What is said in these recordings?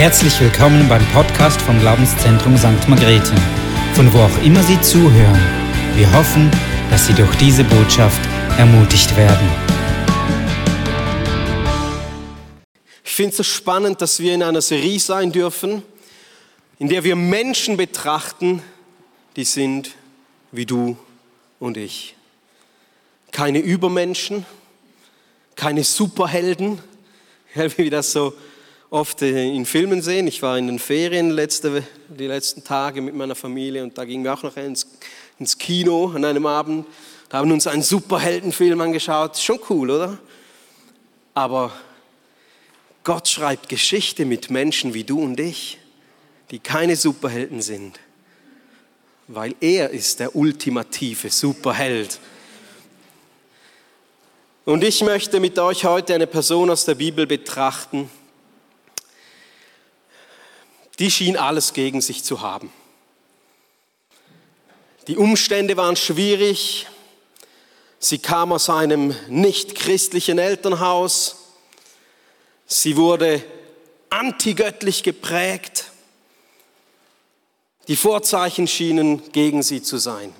Herzlich willkommen beim Podcast vom Glaubenszentrum St. Margrethe, von wo auch immer Sie zuhören. Wir hoffen, dass Sie durch diese Botschaft ermutigt werden. Ich finde es so spannend, dass wir in einer Serie sein dürfen, in der wir Menschen betrachten, die sind wie du und ich. Keine Übermenschen, keine Superhelden, wie das so oft in Filmen sehen. Ich war in den Ferien letzte, die letzten Tage mit meiner Familie und da gingen wir auch noch ins, ins Kino an einem Abend. Da haben uns einen Superheldenfilm angeschaut. Schon cool, oder? Aber Gott schreibt Geschichte mit Menschen wie du und ich, die keine Superhelden sind, weil er ist der ultimative Superheld. Und ich möchte mit euch heute eine Person aus der Bibel betrachten, die schien alles gegen sich zu haben. Die Umstände waren schwierig. Sie kam aus einem nicht christlichen Elternhaus. Sie wurde antigöttlich geprägt. Die Vorzeichen schienen gegen sie zu sein.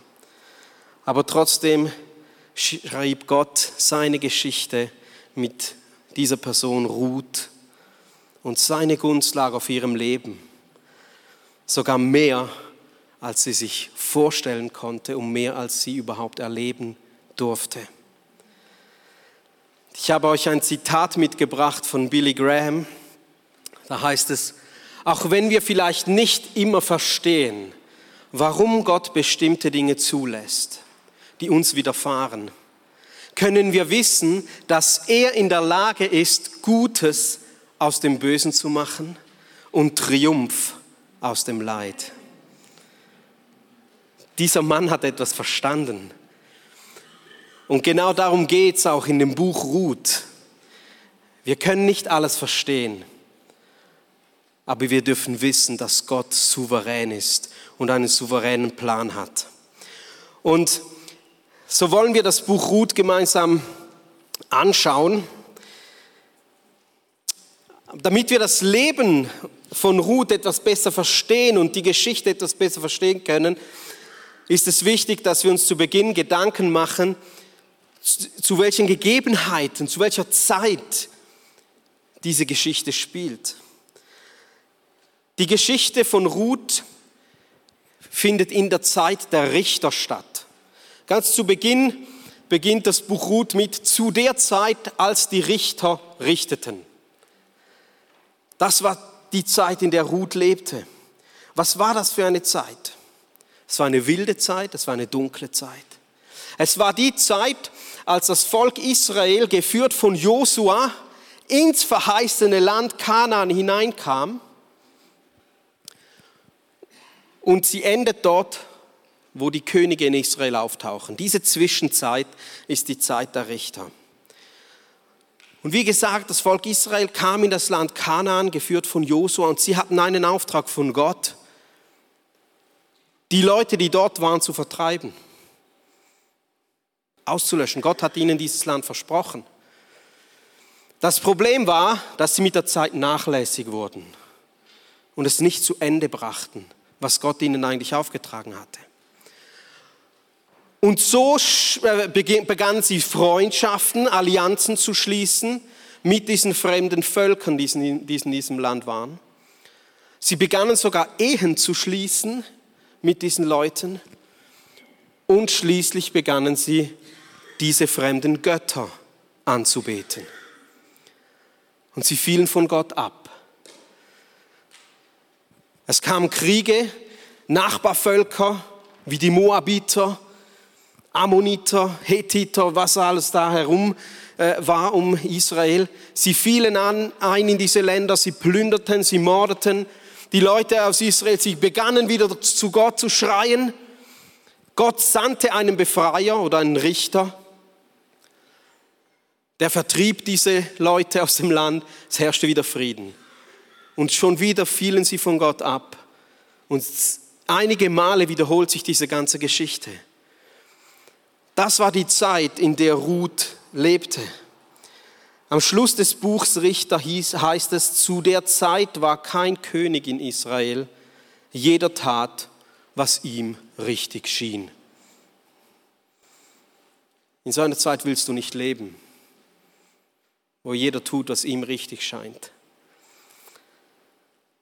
Aber trotzdem schrieb Gott seine Geschichte mit dieser Person Ruth und seine Gunst lag auf ihrem Leben sogar mehr, als sie sich vorstellen konnte und mehr, als sie überhaupt erleben durfte. Ich habe euch ein Zitat mitgebracht von Billy Graham. Da heißt es, auch wenn wir vielleicht nicht immer verstehen, warum Gott bestimmte Dinge zulässt, die uns widerfahren, können wir wissen, dass er in der Lage ist, Gutes aus dem Bösen zu machen und Triumph aus dem Leid. Dieser Mann hat etwas verstanden. Und genau darum geht es auch in dem Buch Ruth. Wir können nicht alles verstehen, aber wir dürfen wissen, dass Gott souverän ist und einen souveränen Plan hat. Und so wollen wir das Buch Ruth gemeinsam anschauen, damit wir das Leben von Ruth etwas besser verstehen und die Geschichte etwas besser verstehen können, ist es wichtig, dass wir uns zu Beginn Gedanken machen, zu welchen Gegebenheiten, zu welcher Zeit diese Geschichte spielt. Die Geschichte von Ruth findet in der Zeit der Richter statt. Ganz zu Beginn beginnt das Buch Ruth mit zu der Zeit, als die Richter richteten. Das war die Zeit, in der Ruth lebte. Was war das für eine Zeit? Es war eine wilde Zeit, es war eine dunkle Zeit. Es war die Zeit, als das Volk Israel, geführt von Josua, ins verheißene Land Kanaan hineinkam. Und sie endet dort, wo die Könige in Israel auftauchen. Diese Zwischenzeit ist die Zeit der Richter. Und wie gesagt, das Volk Israel kam in das Land Kanaan, geführt von Josua, und sie hatten einen Auftrag von Gott, die Leute, die dort waren, zu vertreiben, auszulöschen. Gott hat ihnen dieses Land versprochen. Das Problem war, dass sie mit der Zeit nachlässig wurden und es nicht zu Ende brachten, was Gott ihnen eigentlich aufgetragen hatte. Und so äh, begannen sie Freundschaften, Allianzen zu schließen mit diesen fremden Völkern, die in diesem Land waren. Sie begannen sogar Ehen zu schließen mit diesen Leuten. Und schließlich begannen sie, diese fremden Götter anzubeten. Und sie fielen von Gott ab. Es kamen Kriege, Nachbarvölker wie die Moabiter, Ammoniter, Hethiter, was alles da herum äh, war um Israel. Sie fielen an, ein in diese Länder, sie plünderten, sie mordeten. Die Leute aus Israel, sie begannen wieder zu Gott zu schreien. Gott sandte einen Befreier oder einen Richter, der vertrieb diese Leute aus dem Land. Es herrschte wieder Frieden. Und schon wieder fielen sie von Gott ab. Und einige Male wiederholt sich diese ganze Geschichte. Das war die Zeit, in der Ruth lebte. Am Schluss des Buchs Richter hieß, heißt es, zu der Zeit war kein König in Israel, jeder tat, was ihm richtig schien. In so einer Zeit willst du nicht leben, wo jeder tut, was ihm richtig scheint.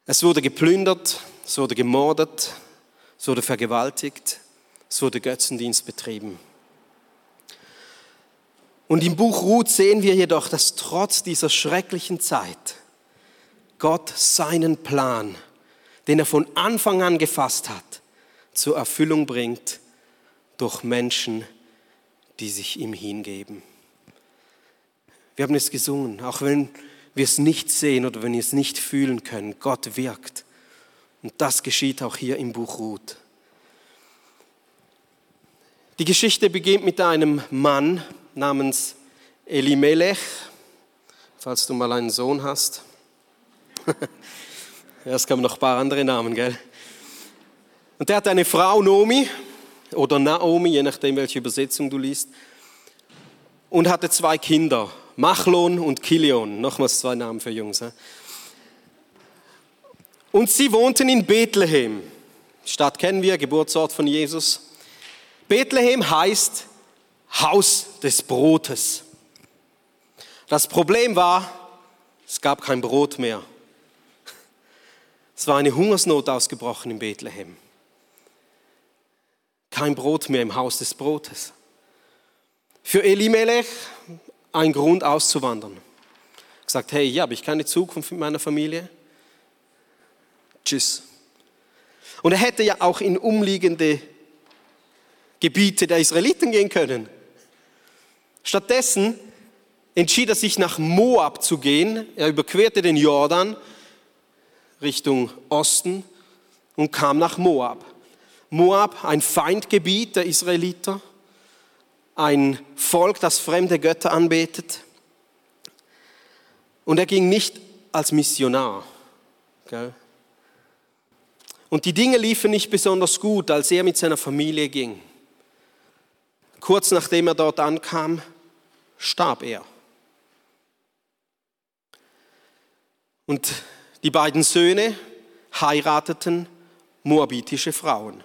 Es wurde geplündert, es wurde gemordet, es wurde vergewaltigt, es wurde Götzendienst betrieben. Und im Buch Ruth sehen wir jedoch, dass trotz dieser schrecklichen Zeit Gott seinen Plan, den er von Anfang an gefasst hat, zur Erfüllung bringt durch Menschen, die sich ihm hingeben. Wir haben es gesungen, auch wenn wir es nicht sehen oder wenn wir es nicht fühlen können, Gott wirkt. Und das geschieht auch hier im Buch Ruth. Die Geschichte beginnt mit einem Mann namens Elimelech, falls du mal einen Sohn hast. ja, es kamen noch ein paar andere Namen, gell? Und der hat eine Frau, Nomi, oder Naomi, je nachdem, welche Übersetzung du liest, und hatte zwei Kinder, Machlon und Kilion, nochmals zwei Namen für Jungs. Und sie wohnten in Bethlehem. Stadt kennen wir, Geburtsort von Jesus. Bethlehem heißt Haus des Brotes. Das Problem war, es gab kein Brot mehr. Es war eine Hungersnot ausgebrochen in Bethlehem. Kein Brot mehr im Haus des Brotes. Für Elimelech ein Grund auszuwandern. Gesagt, hey, hier habe ich keine Zukunft mit meiner Familie. Tschüss. Und er hätte ja auch in umliegende Gebiete der Israeliten gehen können. Stattdessen entschied er sich nach Moab zu gehen. Er überquerte den Jordan Richtung Osten und kam nach Moab. Moab, ein Feindgebiet der Israeliter, ein Volk, das fremde Götter anbetet. Und er ging nicht als Missionar. Und die Dinge liefen nicht besonders gut, als er mit seiner Familie ging. Kurz nachdem er dort ankam, starb er. Und die beiden Söhne heirateten moabitische Frauen.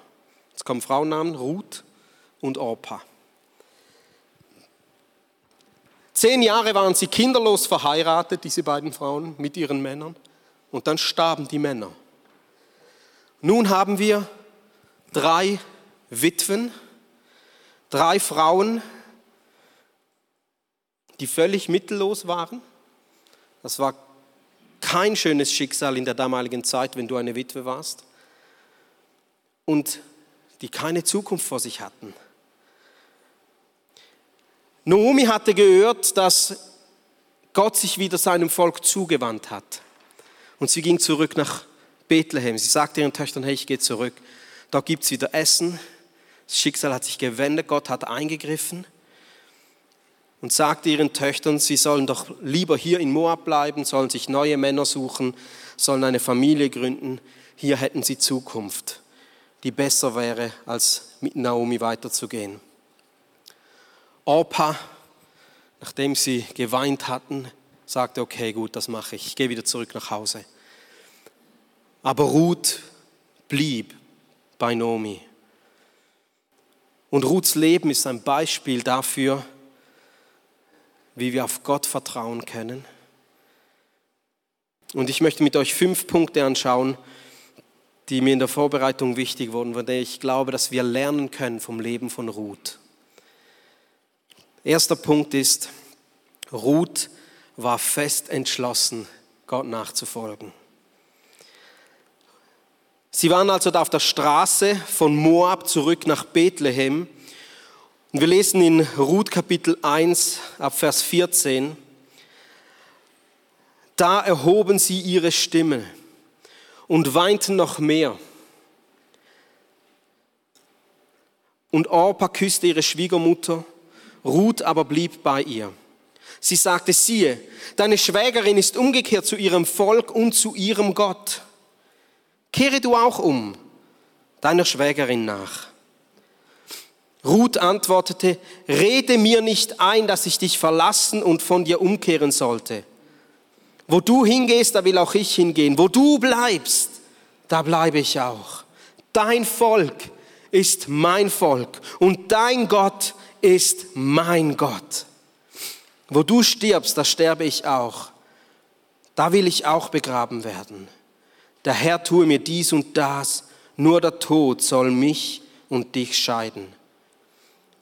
Jetzt kommen Frauennamen Ruth und Orpa. Zehn Jahre waren sie kinderlos verheiratet, diese beiden Frauen, mit ihren Männern. Und dann starben die Männer. Nun haben wir drei Witwen, drei Frauen, die völlig mittellos waren. Das war kein schönes Schicksal in der damaligen Zeit, wenn du eine Witwe warst. Und die keine Zukunft vor sich hatten. Naomi hatte gehört, dass Gott sich wieder seinem Volk zugewandt hat. Und sie ging zurück nach Bethlehem. Sie sagte ihren Töchtern, hey, ich gehe zurück. Da gibt es wieder Essen. Das Schicksal hat sich gewendet, Gott hat eingegriffen und sagte ihren Töchtern, sie sollen doch lieber hier in Moab bleiben, sollen sich neue Männer suchen, sollen eine Familie gründen. Hier hätten sie Zukunft, die besser wäre, als mit Naomi weiterzugehen. Orpa, nachdem sie geweint hatten, sagte, okay, gut, das mache ich, ich gehe wieder zurück nach Hause. Aber Ruth blieb bei Naomi. Und Ruths Leben ist ein Beispiel dafür, wie wir auf Gott vertrauen können. Und ich möchte mit euch fünf Punkte anschauen, die mir in der Vorbereitung wichtig wurden, von denen ich glaube, dass wir lernen können vom Leben von Ruth. Erster Punkt ist, Ruth war fest entschlossen, Gott nachzufolgen. Sie waren also da auf der Straße von Moab zurück nach Bethlehem und wir lesen in Ruth Kapitel 1 ab Vers 14, da erhoben sie ihre Stimme und weinten noch mehr. Und Orpa küsste ihre Schwiegermutter, Ruth aber blieb bei ihr. Sie sagte, siehe, deine Schwägerin ist umgekehrt zu ihrem Volk und zu ihrem Gott. Kehre du auch um, deiner Schwägerin nach. Ruth antwortete, rede mir nicht ein, dass ich dich verlassen und von dir umkehren sollte. Wo du hingehst, da will auch ich hingehen. Wo du bleibst, da bleibe ich auch. Dein Volk ist mein Volk und dein Gott ist mein Gott. Wo du stirbst, da sterbe ich auch. Da will ich auch begraben werden. Der Herr tue mir dies und das, nur der Tod soll mich und dich scheiden.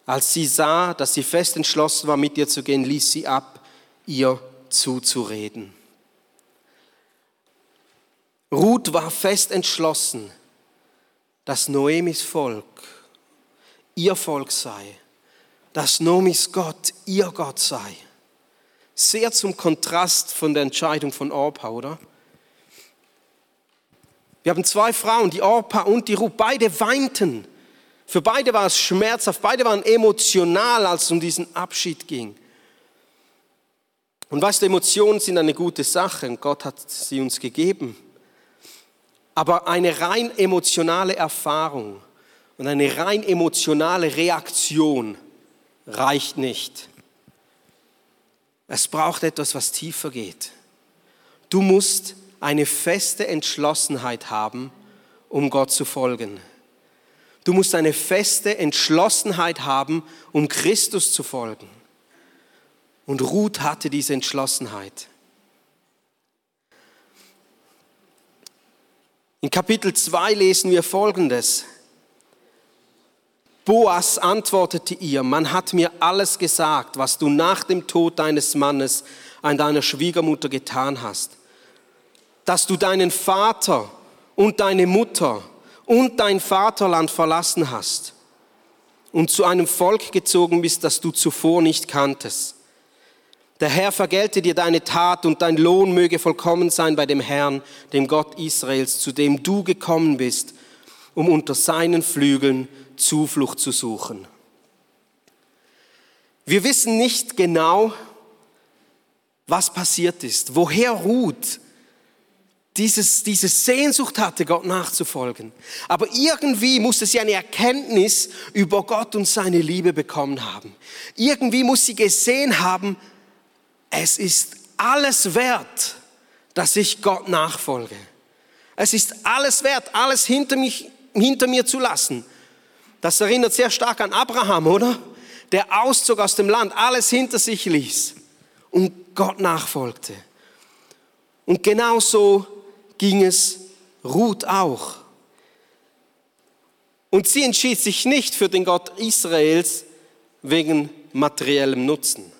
Als sie sah, dass sie fest entschlossen war, mit ihr zu gehen, ließ sie ab, ihr zuzureden. Ruth war fest entschlossen, dass Noemis Volk ihr Volk sei, dass Noemis Gott ihr Gott sei. Sehr zum Kontrast von der Entscheidung von Orpa, oder? Wir haben zwei Frauen, die Orpa und die Ruth, beide weinten. Für beide war es schmerzhaft, beide waren emotional, als es um diesen Abschied ging. Und weißt du, Emotionen sind eine gute Sache und Gott hat sie uns gegeben. Aber eine rein emotionale Erfahrung und eine rein emotionale Reaktion reicht nicht. Es braucht etwas, was tiefer geht. Du musst eine feste Entschlossenheit haben, um Gott zu folgen. Du musst eine feste Entschlossenheit haben, um Christus zu folgen. Und Ruth hatte diese Entschlossenheit. In Kapitel 2 lesen wir Folgendes. Boas antwortete ihr, man hat mir alles gesagt, was du nach dem Tod deines Mannes an deiner Schwiegermutter getan hast. Dass du deinen Vater und deine Mutter und dein Vaterland verlassen hast und zu einem Volk gezogen bist, das du zuvor nicht kanntest. Der Herr vergelte dir deine Tat und dein Lohn möge vollkommen sein bei dem Herrn, dem Gott Israels, zu dem du gekommen bist, um unter seinen Flügeln Zuflucht zu suchen. Wir wissen nicht genau, was passiert ist, woher ruht dieses, diese Sehnsucht hatte, Gott nachzufolgen. Aber irgendwie musste sie eine Erkenntnis über Gott und seine Liebe bekommen haben. Irgendwie muss sie gesehen haben, es ist alles wert, dass ich Gott nachfolge. Es ist alles wert, alles hinter, mich, hinter mir zu lassen. Das erinnert sehr stark an Abraham, oder? Der Auszug aus dem Land, alles hinter sich ließ und Gott nachfolgte. Und genauso ging es Ruth auch. Und sie entschied sich nicht für den Gott Israels wegen materiellem Nutzen.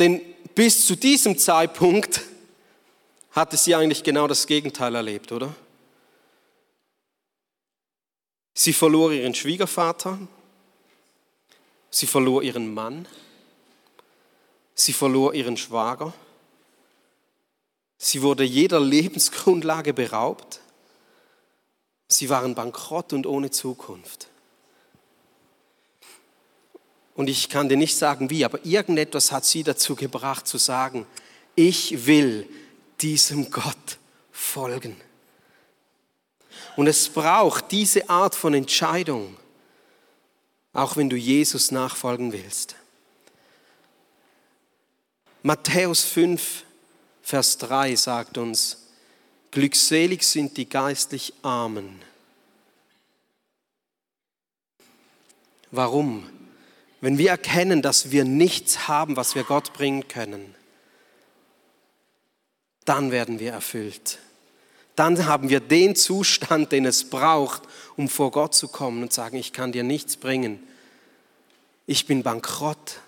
Denn bis zu diesem Zeitpunkt hatte sie eigentlich genau das Gegenteil erlebt, oder? Sie verlor ihren Schwiegervater, sie verlor ihren Mann, sie verlor ihren Schwager, sie wurde jeder Lebensgrundlage beraubt, sie waren bankrott und ohne Zukunft. Und ich kann dir nicht sagen wie, aber irgendetwas hat sie dazu gebracht zu sagen, ich will diesem Gott folgen. Und es braucht diese Art von Entscheidung, auch wenn du Jesus nachfolgen willst. Matthäus 5, Vers 3 sagt uns, glückselig sind die geistlich Armen. Warum? Wenn wir erkennen, dass wir nichts haben, was wir Gott bringen können, dann werden wir erfüllt. Dann haben wir den Zustand, den es braucht, um vor Gott zu kommen und sagen, ich kann dir nichts bringen. Ich bin bankrott.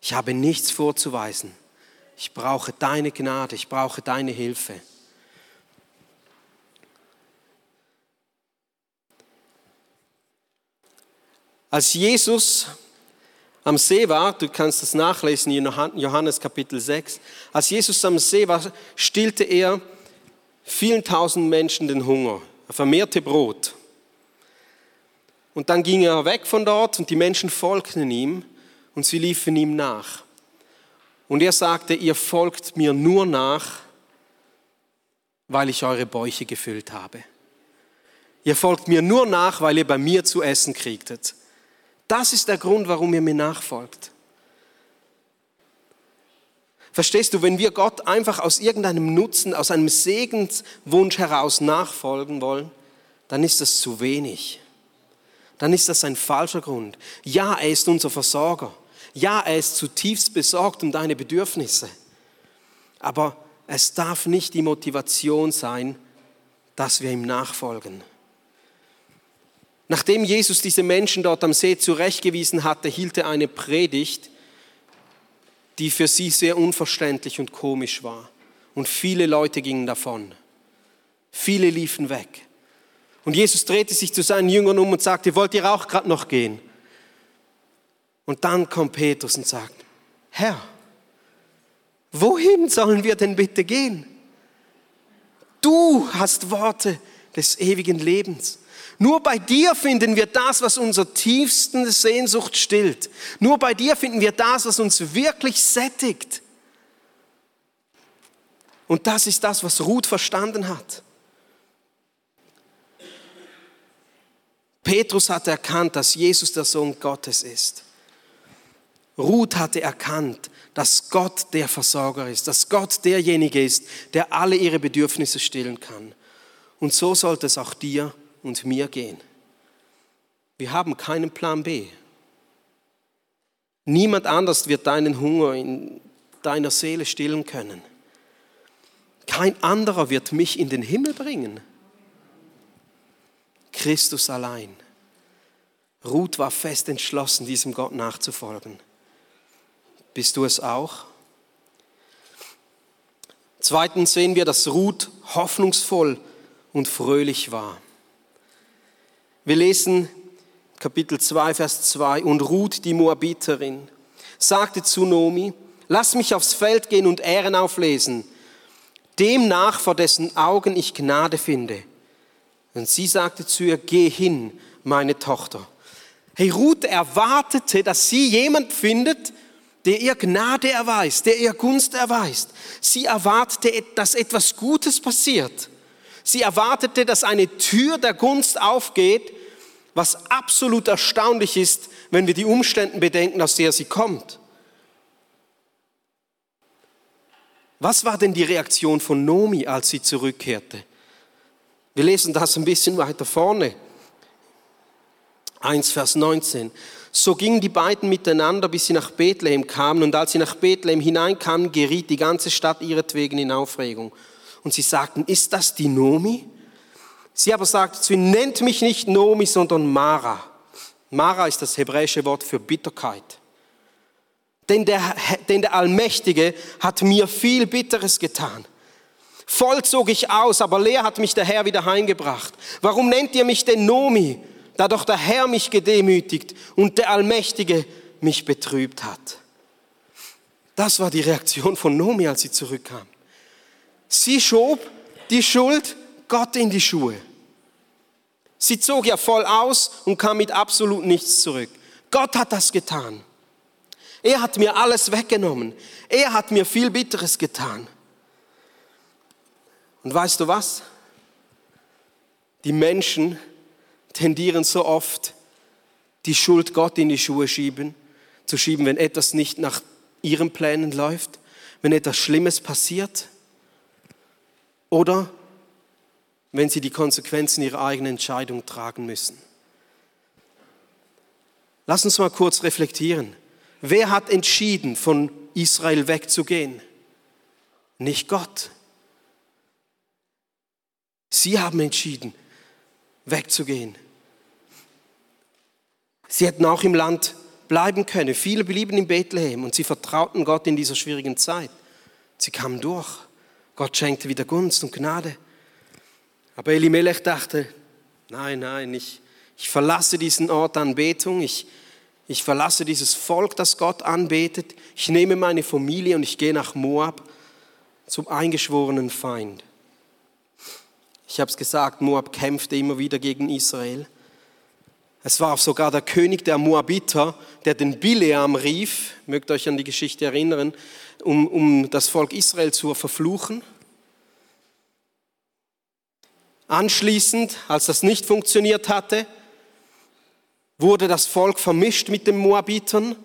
Ich habe nichts vorzuweisen. Ich brauche deine Gnade, ich brauche deine Hilfe. Als Jesus am See war, du kannst das nachlesen in Johannes Kapitel 6, als Jesus am See war, stillte er vielen tausend Menschen den Hunger. Er vermehrte Brot. Und dann ging er weg von dort und die Menschen folgten ihm und sie liefen ihm nach. Und er sagte, ihr folgt mir nur nach, weil ich eure Bäuche gefüllt habe. Ihr folgt mir nur nach, weil ihr bei mir zu essen kriegtet. Das ist der Grund, warum ihr mir nachfolgt. Verstehst du, wenn wir Gott einfach aus irgendeinem Nutzen, aus einem Segenswunsch heraus nachfolgen wollen, dann ist das zu wenig. Dann ist das ein falscher Grund. Ja, er ist unser Versorger. Ja, er ist zutiefst besorgt um deine Bedürfnisse. Aber es darf nicht die Motivation sein, dass wir ihm nachfolgen. Nachdem Jesus diese Menschen dort am See zurechtgewiesen hatte, hielt er eine Predigt, die für sie sehr unverständlich und komisch war. Und viele Leute gingen davon. Viele liefen weg. Und Jesus drehte sich zu seinen Jüngern um und sagte, wollt ihr auch gerade noch gehen? Und dann kommt Petrus und sagt, Herr, wohin sollen wir denn bitte gehen? Du hast Worte des ewigen Lebens. Nur bei dir finden wir das, was unser tiefsten Sehnsucht stillt. Nur bei dir finden wir das, was uns wirklich sättigt. Und das ist das, was Ruth verstanden hat. Petrus hatte erkannt, dass Jesus der Sohn Gottes ist. Ruth hatte erkannt, dass Gott der Versorger ist, dass Gott derjenige ist, der alle ihre Bedürfnisse stillen kann. Und so sollte es auch dir und mir gehen. Wir haben keinen Plan B. Niemand anders wird deinen Hunger in deiner Seele stillen können. Kein anderer wird mich in den Himmel bringen. Christus allein. Ruth war fest entschlossen, diesem Gott nachzufolgen. Bist du es auch? Zweitens sehen wir, dass Ruth hoffnungsvoll und fröhlich war. Wir lesen Kapitel 2, Vers 2. Und Ruth, die Moabiterin, sagte zu Nomi, lass mich aufs Feld gehen und Ähren auflesen, demnach vor dessen Augen ich Gnade finde. Und sie sagte zu ihr, geh hin, meine Tochter. Hey, Ruth erwartete, dass sie jemand findet, der ihr Gnade erweist, der ihr Gunst erweist. Sie erwartete, dass etwas Gutes passiert. Sie erwartete, dass eine Tür der Gunst aufgeht was absolut erstaunlich ist, wenn wir die Umstände bedenken, aus der sie kommt. Was war denn die Reaktion von Nomi, als sie zurückkehrte? Wir lesen das ein bisschen weiter vorne. 1 Vers 19. So gingen die beiden miteinander, bis sie nach Bethlehem kamen. Und als sie nach Bethlehem hineinkamen, geriet die ganze Stadt ihretwegen in Aufregung. Und sie sagten, ist das die Nomi? Sie aber sagt zu ihm, nennt mich nicht Nomi, sondern Mara. Mara ist das hebräische Wort für Bitterkeit. Denn der, denn der Allmächtige hat mir viel Bitteres getan. Voll zog ich aus, aber leer hat mich der Herr wieder heimgebracht. Warum nennt ihr mich denn Nomi, da doch der Herr mich gedemütigt und der Allmächtige mich betrübt hat? Das war die Reaktion von Nomi, als sie zurückkam. Sie schob die Schuld Gott in die Schuhe. Sie zog ja voll aus und kam mit absolut nichts zurück. Gott hat das getan. Er hat mir alles weggenommen. Er hat mir viel Bitteres getan. Und weißt du was? Die Menschen tendieren so oft, die Schuld Gott in die Schuhe schieben, zu schieben, wenn etwas nicht nach ihren Plänen läuft, wenn etwas Schlimmes passiert. Oder wenn sie die Konsequenzen ihrer eigenen Entscheidung tragen müssen. Lass uns mal kurz reflektieren. Wer hat entschieden, von Israel wegzugehen? Nicht Gott. Sie haben entschieden, wegzugehen. Sie hätten auch im Land bleiben können. Viele blieben in Bethlehem und sie vertrauten Gott in dieser schwierigen Zeit. Sie kamen durch. Gott schenkte wieder Gunst und Gnade. Aber Elimelech dachte, nein, nein, ich, ich verlasse diesen Ort Anbetung, ich, ich verlasse dieses Volk, das Gott anbetet, ich nehme meine Familie und ich gehe nach Moab zum eingeschworenen Feind. Ich habe es gesagt, Moab kämpfte immer wieder gegen Israel. Es war sogar der König der Moabiter, der den Bileam rief, mögt euch an die Geschichte erinnern, um, um das Volk Israel zu verfluchen. Anschließend, als das nicht funktioniert hatte, wurde das Volk vermischt mit den Moabitern.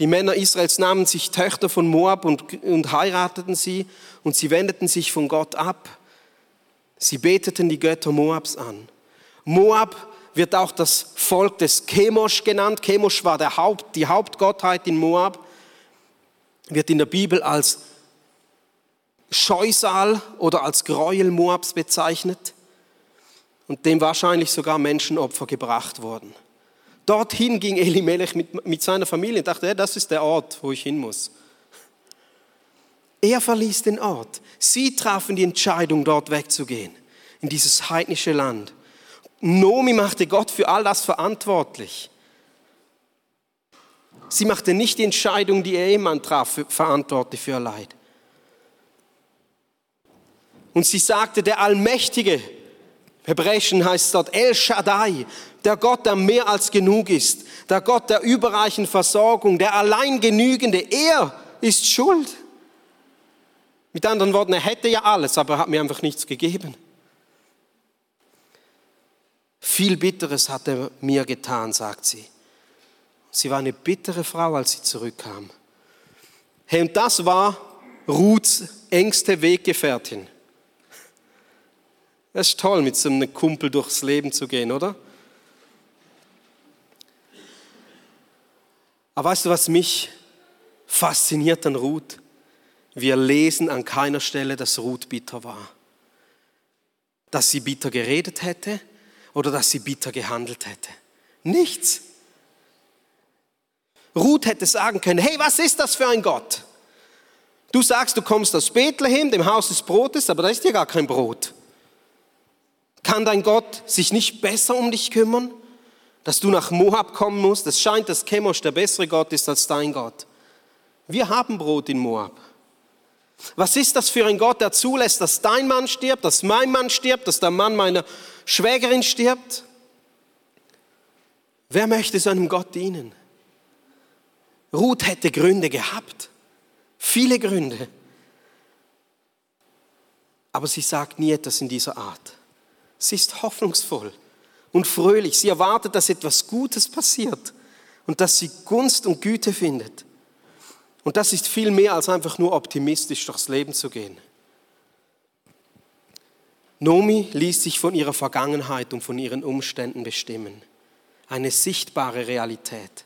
Die Männer Israels nahmen sich Töchter von Moab und, und heirateten sie und sie wendeten sich von Gott ab. Sie beteten die Götter Moabs an. Moab wird auch das Volk des Chemosh genannt. Chemosh war der Haupt, die Hauptgottheit in Moab, wird in der Bibel als Scheusal oder als Gräuel Moabs bezeichnet und dem wahrscheinlich sogar Menschenopfer gebracht wurden. Dorthin ging Elimelech mit, mit seiner Familie und dachte, ja, das ist der Ort, wo ich hin muss. Er verließ den Ort. Sie trafen die Entscheidung, dort wegzugehen, in dieses heidnische Land. Nomi machte Gott für all das verantwortlich. Sie machte nicht die Entscheidung, die ihr Ehemann traf, verantwortlich für ihr Leid. Und sie sagte, der Allmächtige, Hebräischen heißt dort El Shaddai, der Gott, der mehr als genug ist, der Gott der überreichen Versorgung, der allein genügende, er ist schuld. Mit anderen Worten, er hätte ja alles, aber er hat mir einfach nichts gegeben. Viel Bitteres hat er mir getan, sagt sie. Sie war eine bittere Frau, als sie zurückkam. Hey, und das war Ruths engste Weggefährtin. Es ist toll, mit so einem Kumpel durchs Leben zu gehen, oder? Aber weißt du, was mich fasziniert an Ruth? Wir lesen an keiner Stelle, dass Ruth bitter war. Dass sie bitter geredet hätte oder dass sie bitter gehandelt hätte. Nichts. Ruth hätte sagen können, hey, was ist das für ein Gott? Du sagst, du kommst aus Bethlehem, dem Haus des Brotes, aber da ist ja gar kein Brot. Kann dein Gott sich nicht besser um dich kümmern? dass du nach Moab kommen musst. Es scheint, dass Chemosh der bessere Gott ist als dein Gott. Wir haben Brot in Moab. Was ist das für ein Gott, der zulässt, dass dein Mann stirbt, dass mein Mann stirbt, dass der Mann meiner Schwägerin stirbt? Wer möchte so einem Gott dienen? Ruth hätte Gründe gehabt, viele Gründe. Aber sie sagt nie etwas in dieser Art. Sie ist hoffnungsvoll und fröhlich. Sie erwartet, dass etwas Gutes passiert und dass sie Gunst und Güte findet. Und das ist viel mehr als einfach nur optimistisch durchs Leben zu gehen. Nomi ließ sich von ihrer Vergangenheit und von ihren Umständen bestimmen. Eine sichtbare Realität.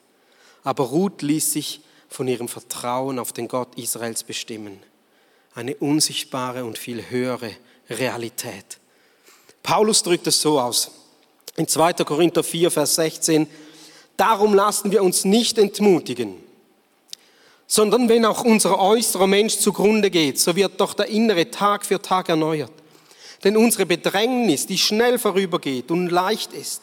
Aber Ruth ließ sich von ihrem Vertrauen auf den Gott Israels bestimmen. Eine unsichtbare und viel höhere Realität. Paulus drückt es so aus. In 2. Korinther 4, Vers 16, darum lassen wir uns nicht entmutigen, sondern wenn auch unser äußerer Mensch zugrunde geht, so wird doch der innere Tag für Tag erneuert. Denn unsere Bedrängnis, die schnell vorübergeht und leicht ist,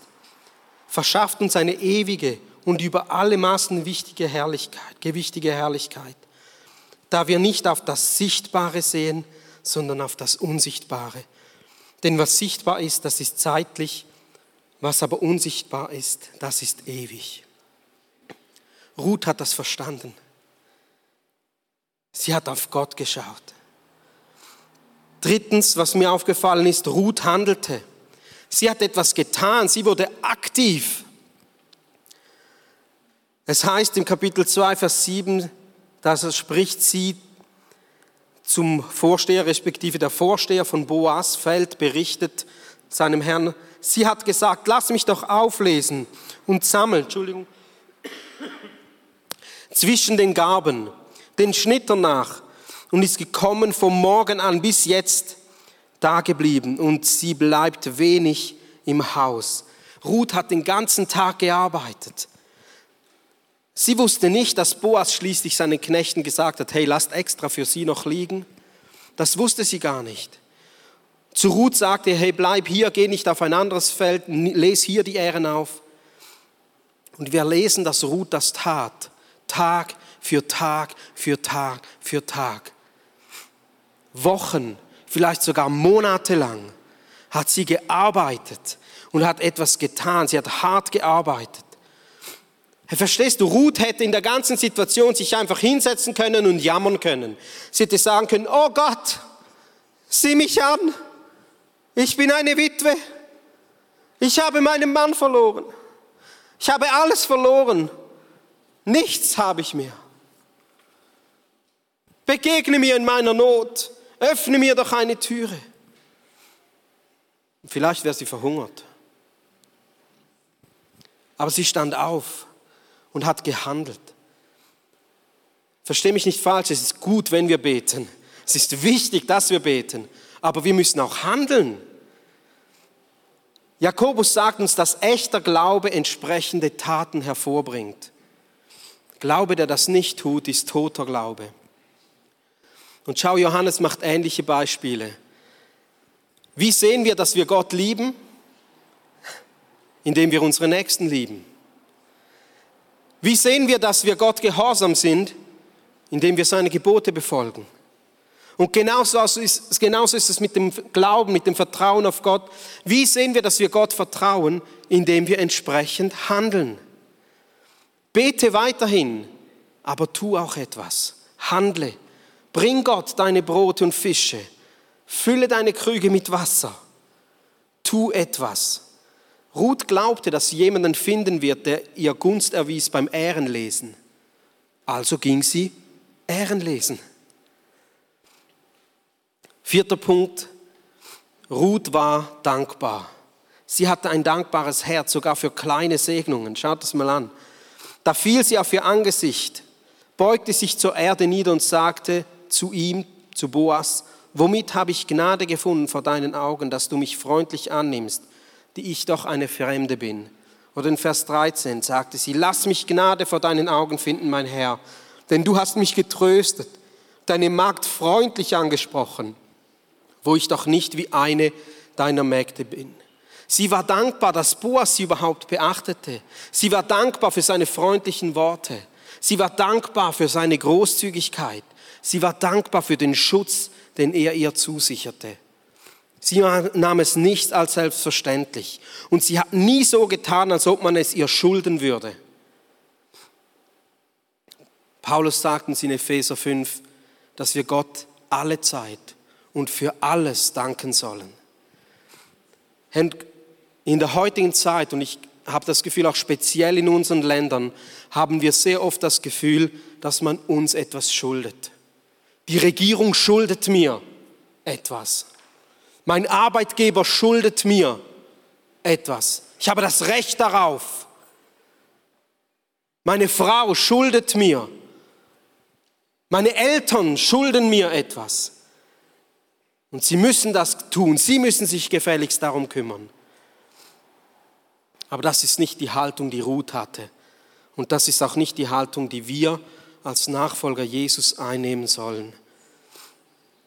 verschafft uns eine ewige und über alle Maßen wichtige Herrlichkeit, gewichtige Herrlichkeit, da wir nicht auf das Sichtbare sehen, sondern auf das Unsichtbare. Denn was sichtbar ist, das ist zeitlich, was aber unsichtbar ist, das ist ewig. Ruth hat das verstanden. Sie hat auf Gott geschaut. Drittens, was mir aufgefallen ist, Ruth handelte. Sie hat etwas getan, sie wurde aktiv. Es heißt im Kapitel 2, Vers 7, dass er spricht sie zum Vorsteher, respektive der Vorsteher von Boas Feld berichtet seinem Herrn, sie hat gesagt, lass mich doch auflesen und sammeln, Entschuldigung, zwischen den Gaben, den Schnittern nach und ist gekommen vom Morgen an bis jetzt da geblieben und sie bleibt wenig im Haus. Ruth hat den ganzen Tag gearbeitet. Sie wusste nicht, dass Boas schließlich seinen Knechten gesagt hat, hey, lasst extra für sie noch liegen. Das wusste sie gar nicht. Zu Ruth sagte er, hey, bleib hier, geh nicht auf ein anderes Feld, lese hier die Ähren auf. Und wir lesen, dass Ruth das tat, Tag für Tag für Tag für Tag. Wochen, vielleicht sogar monatelang hat sie gearbeitet und hat etwas getan. Sie hat hart gearbeitet. Verstehst du, Ruth hätte in der ganzen Situation sich einfach hinsetzen können und jammern können. Sie hätte sagen können, oh Gott, sieh mich an, Ich bin eine Witwe. Ich habe meinen Mann verloren. Ich habe alles verloren. Nichts habe ich mehr. Begegne mir in meiner Not. Öffne mir doch eine Türe. Vielleicht wäre sie verhungert. Aber sie stand auf und hat gehandelt. Versteh mich nicht falsch, es ist gut, wenn wir beten. Es ist wichtig, dass wir beten. Aber wir müssen auch handeln. Jakobus sagt uns, dass echter Glaube entsprechende Taten hervorbringt. Glaube, der das nicht tut, ist toter Glaube. Und schau, Johannes macht ähnliche Beispiele. Wie sehen wir, dass wir Gott lieben? Indem wir unsere Nächsten lieben. Wie sehen wir, dass wir Gott gehorsam sind? Indem wir seine Gebote befolgen. Und genauso ist, genauso ist es mit dem Glauben, mit dem Vertrauen auf Gott. Wie sehen wir, dass wir Gott vertrauen? Indem wir entsprechend handeln. Bete weiterhin, aber tu auch etwas. Handle. Bring Gott deine Brote und Fische. Fülle deine Krüge mit Wasser. Tu etwas. Ruth glaubte, dass sie jemanden finden wird, der ihr Gunst erwies beim Ehrenlesen. Also ging sie Ehrenlesen. Vierter Punkt. Ruth war dankbar. Sie hatte ein dankbares Herz, sogar für kleine Segnungen. Schaut das mal an. Da fiel sie auf ihr Angesicht, beugte sich zur Erde nieder und sagte, zu ihm, zu Boas, womit habe ich Gnade gefunden vor deinen Augen, dass du mich freundlich annimmst, die ich doch eine Fremde bin. Oder in Vers 13 sagte sie, lass mich Gnade vor deinen Augen finden, mein Herr, denn du hast mich getröstet, deine Magd freundlich angesprochen, wo ich doch nicht wie eine deiner Mägde bin. Sie war dankbar, dass Boas sie überhaupt beachtete. Sie war dankbar für seine freundlichen Worte. Sie war dankbar für seine Großzügigkeit. Sie war dankbar für den Schutz, den er ihr zusicherte. Sie nahm es nicht als selbstverständlich und sie hat nie so getan, als ob man es ihr schulden würde. Paulus sagt uns in Epheser 5, dass wir Gott alle Zeit und für alles danken sollen. In der heutigen Zeit, und ich habe das Gefühl auch speziell in unseren Ländern, haben wir sehr oft das Gefühl, dass man uns etwas schuldet. Die Regierung schuldet mir etwas. Mein Arbeitgeber schuldet mir etwas. Ich habe das Recht darauf. Meine Frau schuldet mir. Meine Eltern schulden mir etwas. Und sie müssen das tun. Sie müssen sich gefälligst darum kümmern. Aber das ist nicht die Haltung, die Ruth hatte. Und das ist auch nicht die Haltung, die wir als Nachfolger Jesus einnehmen sollen.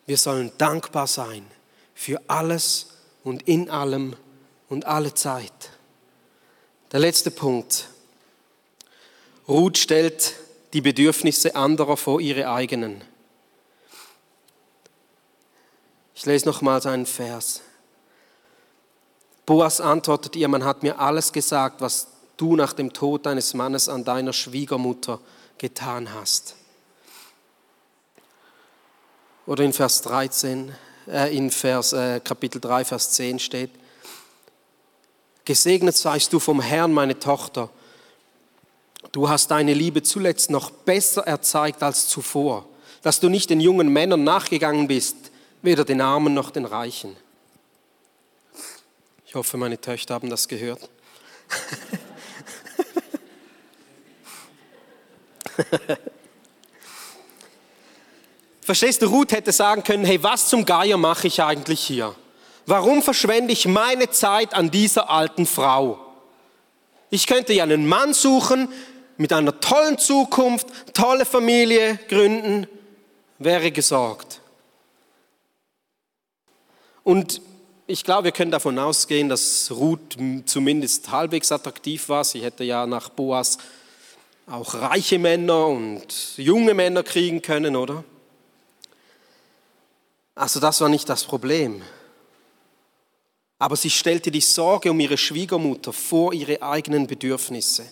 Wir sollen dankbar sein für alles und in allem und alle Zeit. Der letzte Punkt. Ruth stellt die Bedürfnisse anderer vor ihre eigenen. Ich lese nochmals einen Vers. Boas antwortet ihr, man hat mir alles gesagt, was du nach dem Tod deines Mannes an deiner Schwiegermutter getan hast. Oder in Vers 13, äh, in Vers, äh, Kapitel 3, Vers 10 steht, Gesegnet seist du vom Herrn, meine Tochter. Du hast deine Liebe zuletzt noch besser erzeigt als zuvor, dass du nicht den jungen Männern nachgegangen bist, weder den Armen noch den Reichen. Ich hoffe, meine Töchter haben das gehört. Verstehst du, Ruth hätte sagen können, hey, was zum Geier mache ich eigentlich hier? Warum verschwende ich meine Zeit an dieser alten Frau? Ich könnte ja einen Mann suchen mit einer tollen Zukunft, tolle Familie gründen, wäre gesorgt. Und ich glaube, wir können davon ausgehen, dass Ruth zumindest halbwegs attraktiv war. Sie hätte ja nach Boas auch reiche Männer und junge Männer kriegen können, oder? Also das war nicht das Problem. Aber sie stellte die Sorge um ihre Schwiegermutter vor ihre eigenen Bedürfnisse.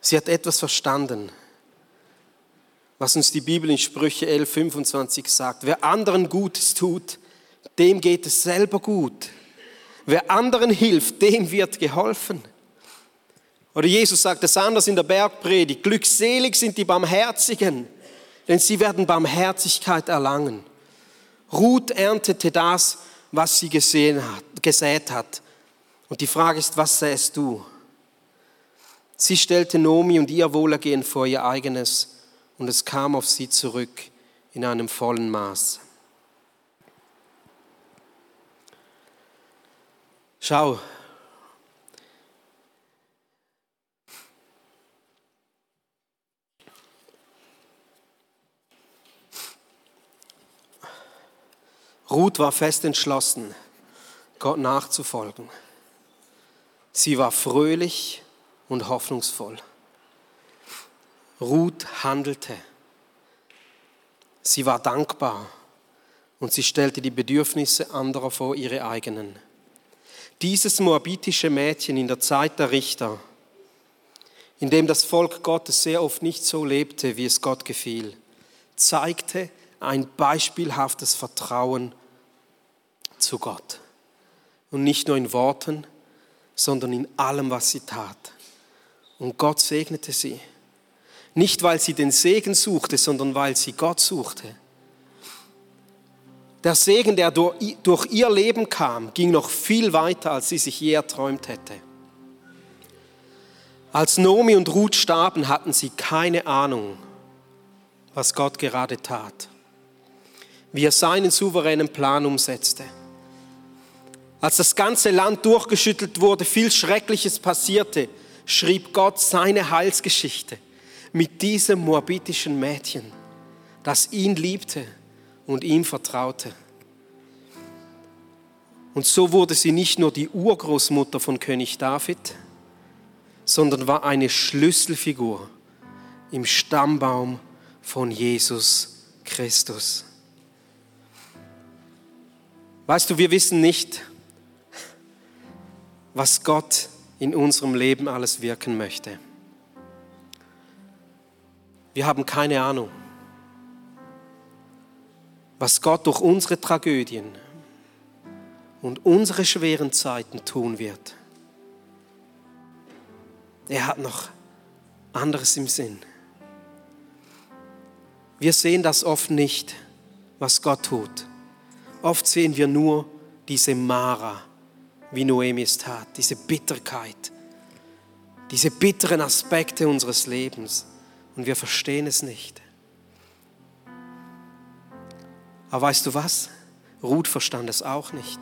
Sie hat etwas verstanden. was uns die Bibel in Sprüche 11, 25 sagt. Wer anderen Gutes tut, dem geht es selber gut. Wer anderen hilft, dem wird geholfen. Oder Jesus sagt es anders in der Bergpredigt, glückselig sind die Barmherzigen, denn sie werden Barmherzigkeit erlangen. Ruth erntete das, was sie gesehen hat, gesät hat. Und die Frage ist, was sähst du? Sie stellte Nomi und ihr Wohlergehen vor ihr eigenes und es kam auf sie zurück in einem vollen Maß. Schau, Ruth war fest entschlossen, Gott nachzufolgen. Sie war fröhlich und hoffnungsvoll. Ruth handelte. Sie war dankbar und sie stellte die Bedürfnisse anderer vor ihre eigenen. Dieses moabitische Mädchen in der Zeit der Richter, in dem das Volk Gottes sehr oft nicht so lebte, wie es Gott gefiel, zeigte ein beispielhaftes Vertrauen zu Gott. Und nicht nur in Worten, sondern in allem, was sie tat. Und Gott segnete sie. Nicht, weil sie den Segen suchte, sondern weil sie Gott suchte. Der Segen, der durch ihr Leben kam, ging noch viel weiter, als sie sich je erträumt hätte. Als Nomi und Ruth starben, hatten sie keine Ahnung, was Gott gerade tat, wie er seinen souveränen Plan umsetzte. Als das ganze Land durchgeschüttelt wurde, viel Schreckliches passierte, schrieb Gott seine Heilsgeschichte mit diesem moabitischen Mädchen, das ihn liebte und ihm vertraute. Und so wurde sie nicht nur die Urgroßmutter von König David, sondern war eine Schlüsselfigur im Stammbaum von Jesus Christus. Weißt du, wir wissen nicht, was Gott in unserem Leben alles wirken möchte. Wir haben keine Ahnung, was Gott durch unsere Tragödien und unsere schweren Zeiten tun wird. Er hat noch anderes im Sinn. Wir sehen das oft nicht, was Gott tut. Oft sehen wir nur diese Mara, wie Noemi es tat, diese Bitterkeit, diese bitteren Aspekte unseres Lebens. Und wir verstehen es nicht. Aber weißt du was? Ruth verstand es auch nicht.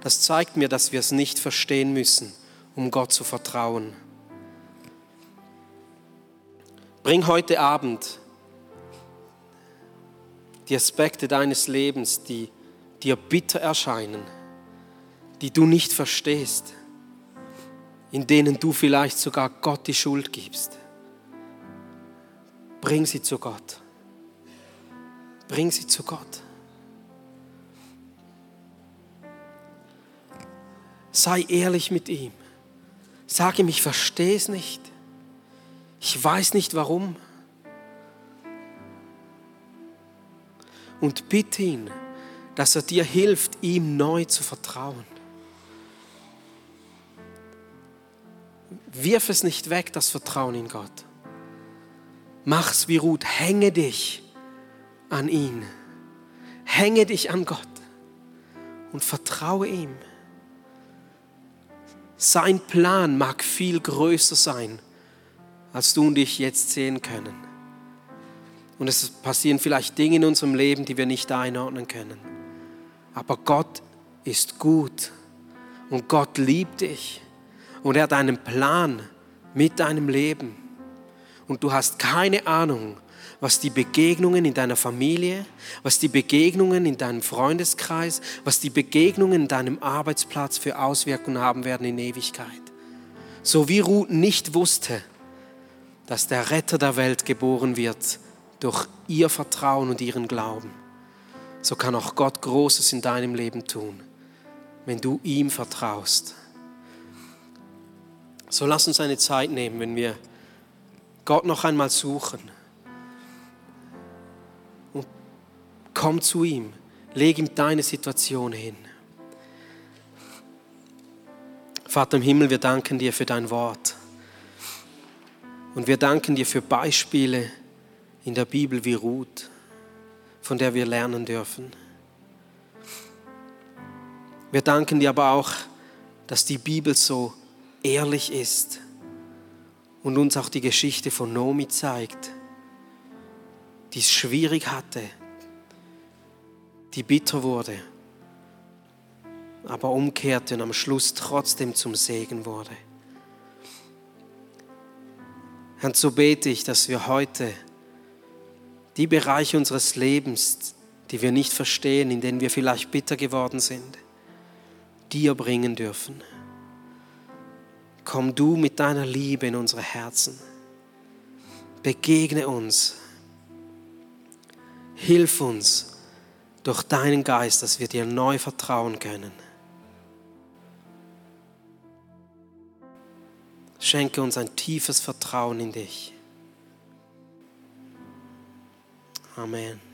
Das zeigt mir, dass wir es nicht verstehen müssen, um Gott zu vertrauen. Bring heute Abend die Aspekte deines Lebens, die dir bitter erscheinen, die du nicht verstehst, in denen du vielleicht sogar Gott die Schuld gibst. Bring sie zu Gott. Bring sie zu Gott. Sei ehrlich mit ihm. Sag ihm, ich verstehe es nicht. Ich weiß nicht warum. Und bitte ihn, dass er dir hilft, ihm neu zu vertrauen. Wirf es nicht weg, das Vertrauen in Gott. Mach's wie Ruth, hänge dich an ihn. Hänge dich an Gott und vertraue ihm. Sein Plan mag viel größer sein, als du und ich jetzt sehen können. Und es passieren vielleicht Dinge in unserem Leben, die wir nicht einordnen können. Aber Gott ist gut und Gott liebt dich und er hat einen Plan mit deinem Leben. Und du hast keine Ahnung, was die Begegnungen in deiner Familie, was die Begegnungen in deinem Freundeskreis, was die Begegnungen in deinem Arbeitsplatz für Auswirkungen haben werden in Ewigkeit. So wie Ruth nicht wusste, dass der Retter der Welt geboren wird durch ihr Vertrauen und ihren Glauben, so kann auch Gott Großes in deinem Leben tun, wenn du ihm vertraust. So lass uns eine Zeit nehmen, wenn wir Gott noch einmal suchen Komm zu ihm, leg ihm deine Situation hin. Vater im Himmel, wir danken dir für dein Wort. Und wir danken dir für Beispiele in der Bibel wie Ruth, von der wir lernen dürfen. Wir danken dir aber auch, dass die Bibel so ehrlich ist und uns auch die Geschichte von Nomi zeigt, die es schwierig hatte, die bitter wurde, aber umkehrte und am Schluss trotzdem zum Segen wurde. Herr, so bete ich, dass wir heute die Bereiche unseres Lebens, die wir nicht verstehen, in denen wir vielleicht bitter geworden sind, dir bringen dürfen. Komm du mit deiner Liebe in unsere Herzen. Begegne uns. Hilf uns durch deinen Geist, dass wir dir neu vertrauen können. Schenke uns ein tiefes Vertrauen in dich. Amen.